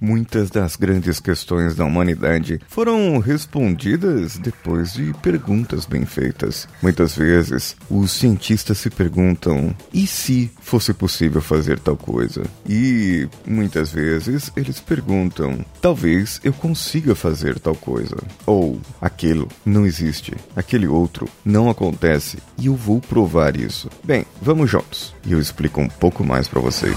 muitas das grandes questões da humanidade foram respondidas depois de perguntas bem feitas. Muitas vezes, os cientistas se perguntam: e se fosse possível fazer tal coisa? E muitas vezes eles perguntam: talvez eu consiga fazer tal coisa. Ou aquilo não existe, aquele outro não acontece e eu vou provar isso. Bem, vamos juntos e eu explico um pouco mais para vocês.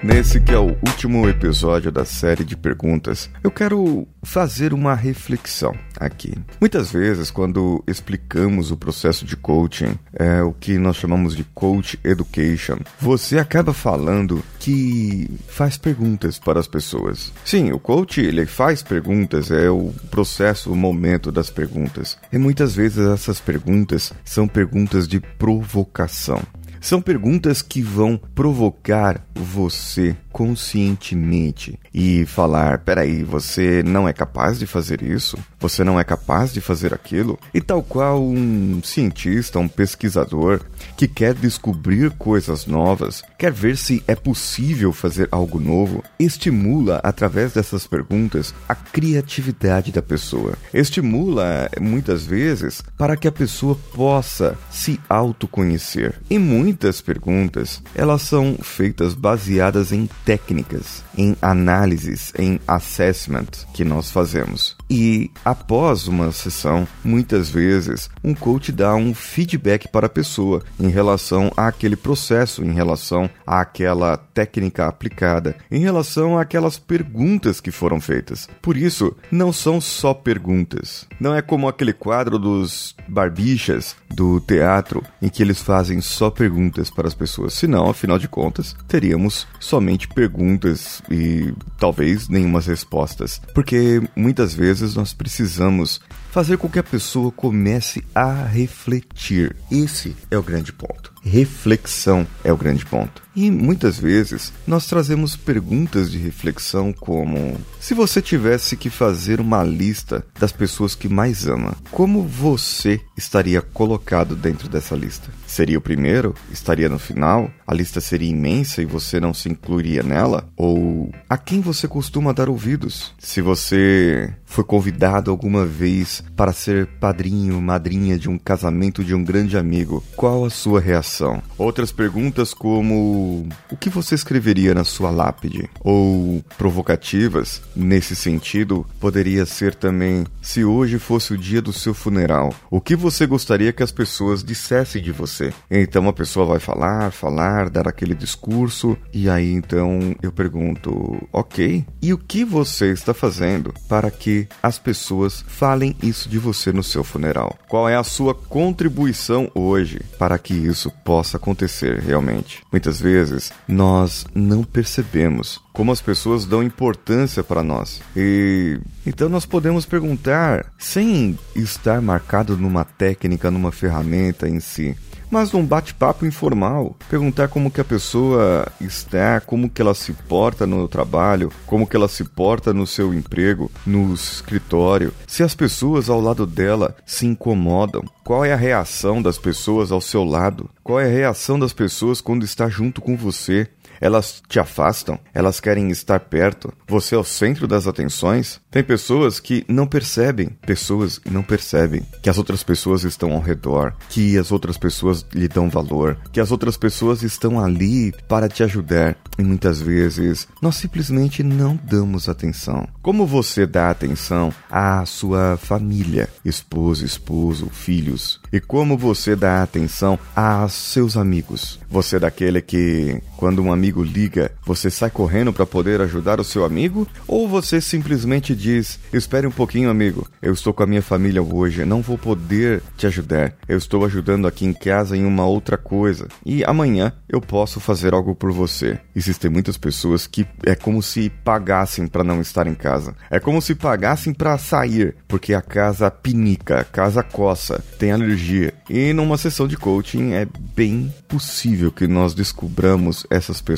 Nesse que é o último episódio da série de perguntas, eu quero fazer uma reflexão aqui. Muitas vezes, quando explicamos o processo de coaching, é o que nós chamamos de coach education, você acaba falando que faz perguntas para as pessoas. Sim, o coach ele faz perguntas, é o processo, o momento das perguntas. E muitas vezes essas perguntas são perguntas de provocação. São perguntas que vão provocar você conscientemente e falar: peraí, você não é capaz de fazer isso? Você não é capaz de fazer aquilo? E tal qual um cientista, um pesquisador que quer descobrir coisas novas, quer ver se é possível fazer algo novo, estimula através dessas perguntas a criatividade da pessoa. Estimula muitas vezes para que a pessoa possa se autoconhecer. E muitas perguntas, elas são feitas baseadas em técnicas, em análises, em assessment que nós fazemos. E após uma sessão, muitas vezes, um coach dá um feedback para a pessoa em relação àquele processo, em relação àquela técnica aplicada, em relação àquelas perguntas que foram feitas. Por isso, não são só perguntas. Não é como aquele quadro dos barbichas do teatro em que eles fazem só perguntas para as pessoas. Senão, afinal de contas, teríamos somente perguntas e talvez nenhumas respostas. Porque muitas vezes nós precisamos fazer com que a pessoa comece a refletir. Esse é o grande ponto. Reflexão é o grande ponto. E muitas vezes nós trazemos perguntas de reflexão como: se você tivesse que fazer uma lista das pessoas que mais ama, como você estaria colocado dentro dessa lista? Seria o primeiro? Estaria no final? A lista seria imensa e você não se incluiria nela? Ou a quem você costuma dar ouvidos? Se você foi convidado alguma vez para ser padrinho, madrinha de um casamento de um grande amigo, qual a sua reação? Outras perguntas como o que você escreveria na sua lápide? Ou provocativas, nesse sentido, poderia ser também se hoje fosse o dia do seu funeral, o que você gostaria que as pessoas dissessem de você? Então a pessoa vai falar, falar, dar aquele discurso, e aí então eu pergunto, ok, e o que você está fazendo para que as pessoas falem isso de você no seu funeral? Qual é a sua contribuição hoje para que isso possa acontecer realmente? Muitas vezes nós não percebemos como as pessoas dão importância para nós. E então nós podemos perguntar sem estar marcado numa técnica, numa ferramenta em si mas num bate-papo informal, perguntar como que a pessoa está, como que ela se porta no trabalho, como que ela se porta no seu emprego, no escritório, se as pessoas ao lado dela se incomodam, qual é a reação das pessoas ao seu lado, qual é a reação das pessoas quando está junto com você, elas te afastam, elas querem estar perto, você é o centro das atenções. Tem pessoas que não percebem, pessoas não percebem que as outras pessoas estão ao redor, que as outras pessoas lhe dão valor, que as outras pessoas estão ali para te ajudar. E muitas vezes nós simplesmente não damos atenção. Como você dá atenção à sua família, esposo, esposo, filhos? E como você dá atenção a seus amigos? Você é daquele que, quando um amigo liga, você sai correndo para poder ajudar o seu amigo? Ou você simplesmente diz: Espere um pouquinho, amigo. Eu estou com a minha família hoje, não vou poder te ajudar. Eu estou ajudando aqui em casa em uma outra coisa. E amanhã eu posso fazer algo por você. Existem muitas pessoas que é como se pagassem para não estar em casa. É como se pagassem para sair, porque a casa pinica, a casa coça, tem alergia. E numa sessão de coaching é bem possível que nós descobramos essas pessoas.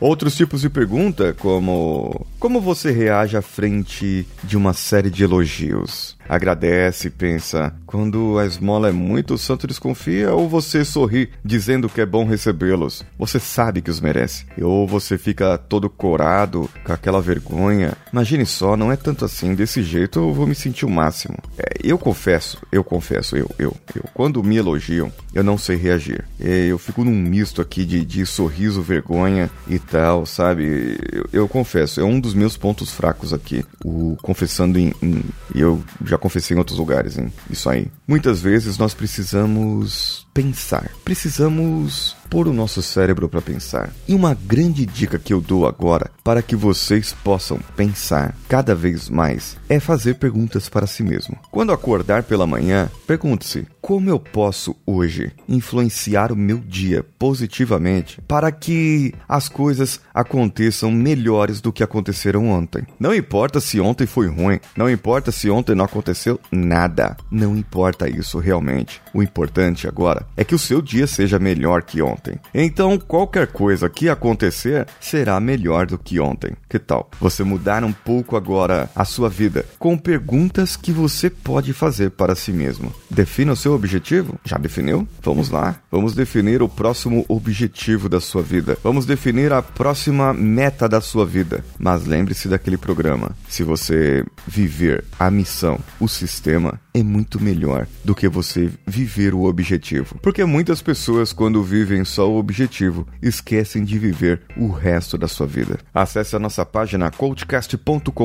Outros tipos de pergunta, como como você reage à frente de uma série de elogios? Agradece, pensa, quando a esmola é muito, o santo desconfia, ou você sorri dizendo que é bom recebê-los. Você sabe que os merece. Ou você fica todo corado, com aquela vergonha. Imagine só, não é tanto assim, desse jeito eu vou me sentir o máximo. É, eu confesso, eu confesso, eu, eu, eu. Quando me elogiam, eu não sei reagir. É, eu fico num misto aqui de, de sorriso, vergonha e tal, sabe? Eu, eu confesso, é um dos meus pontos fracos aqui. O confessando em. em eu já já confessei em outros lugares, hein? Isso aí. Muitas vezes nós precisamos pensar. Precisamos pôr o nosso cérebro para pensar. E uma grande dica que eu dou agora para que vocês possam pensar cada vez mais é fazer perguntas para si mesmo. Quando acordar pela manhã, pergunte-se: como eu posso hoje influenciar o meu dia positivamente para que as coisas aconteçam melhores do que aconteceram ontem? Não importa se ontem foi ruim, não importa se ontem não aconteceu nada, não importa isso realmente. O importante agora é que o seu dia seja melhor que ontem. Então, qualquer coisa que acontecer será melhor do que ontem. Que tal? Você mudar um pouco agora a sua vida com perguntas que você pode fazer para si mesmo. Defina o seu objetivo? Já definiu? Vamos lá. Vamos definir o próximo objetivo da sua vida. Vamos definir a próxima meta da sua vida. Mas lembre-se daquele programa. Se você viver a missão, o sistema, é muito melhor do que você viver o objetivo. Porque muitas pessoas, quando vivem só o objetivo, esquecem de viver o resto da sua vida. Acesse a nossa página coachcast.com.br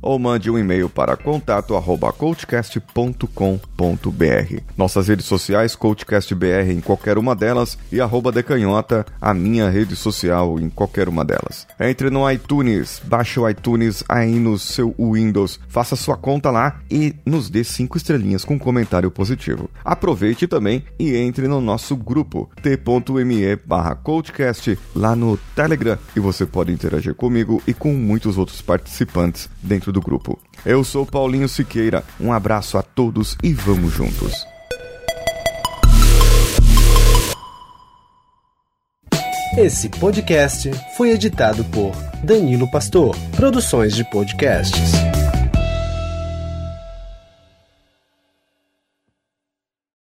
ou mande um e-mail para contato@coachcast.com.br. Nossas redes sociais coachcastbr em qualquer uma delas e decanhota, a minha rede social em qualquer uma delas. Entre no iTunes, baixe o iTunes aí no seu Windows, faça sua conta lá e nos dê estrelinhas com um comentário positivo. Aproveite também e entre no nosso grupo t.me barra lá no Telegram e você pode interagir comigo e com muitos outros participantes dentro do grupo. Eu sou Paulinho Siqueira, um abraço a todos e vamos juntos. Esse podcast foi editado por Danilo Pastor, Produções de Podcasts.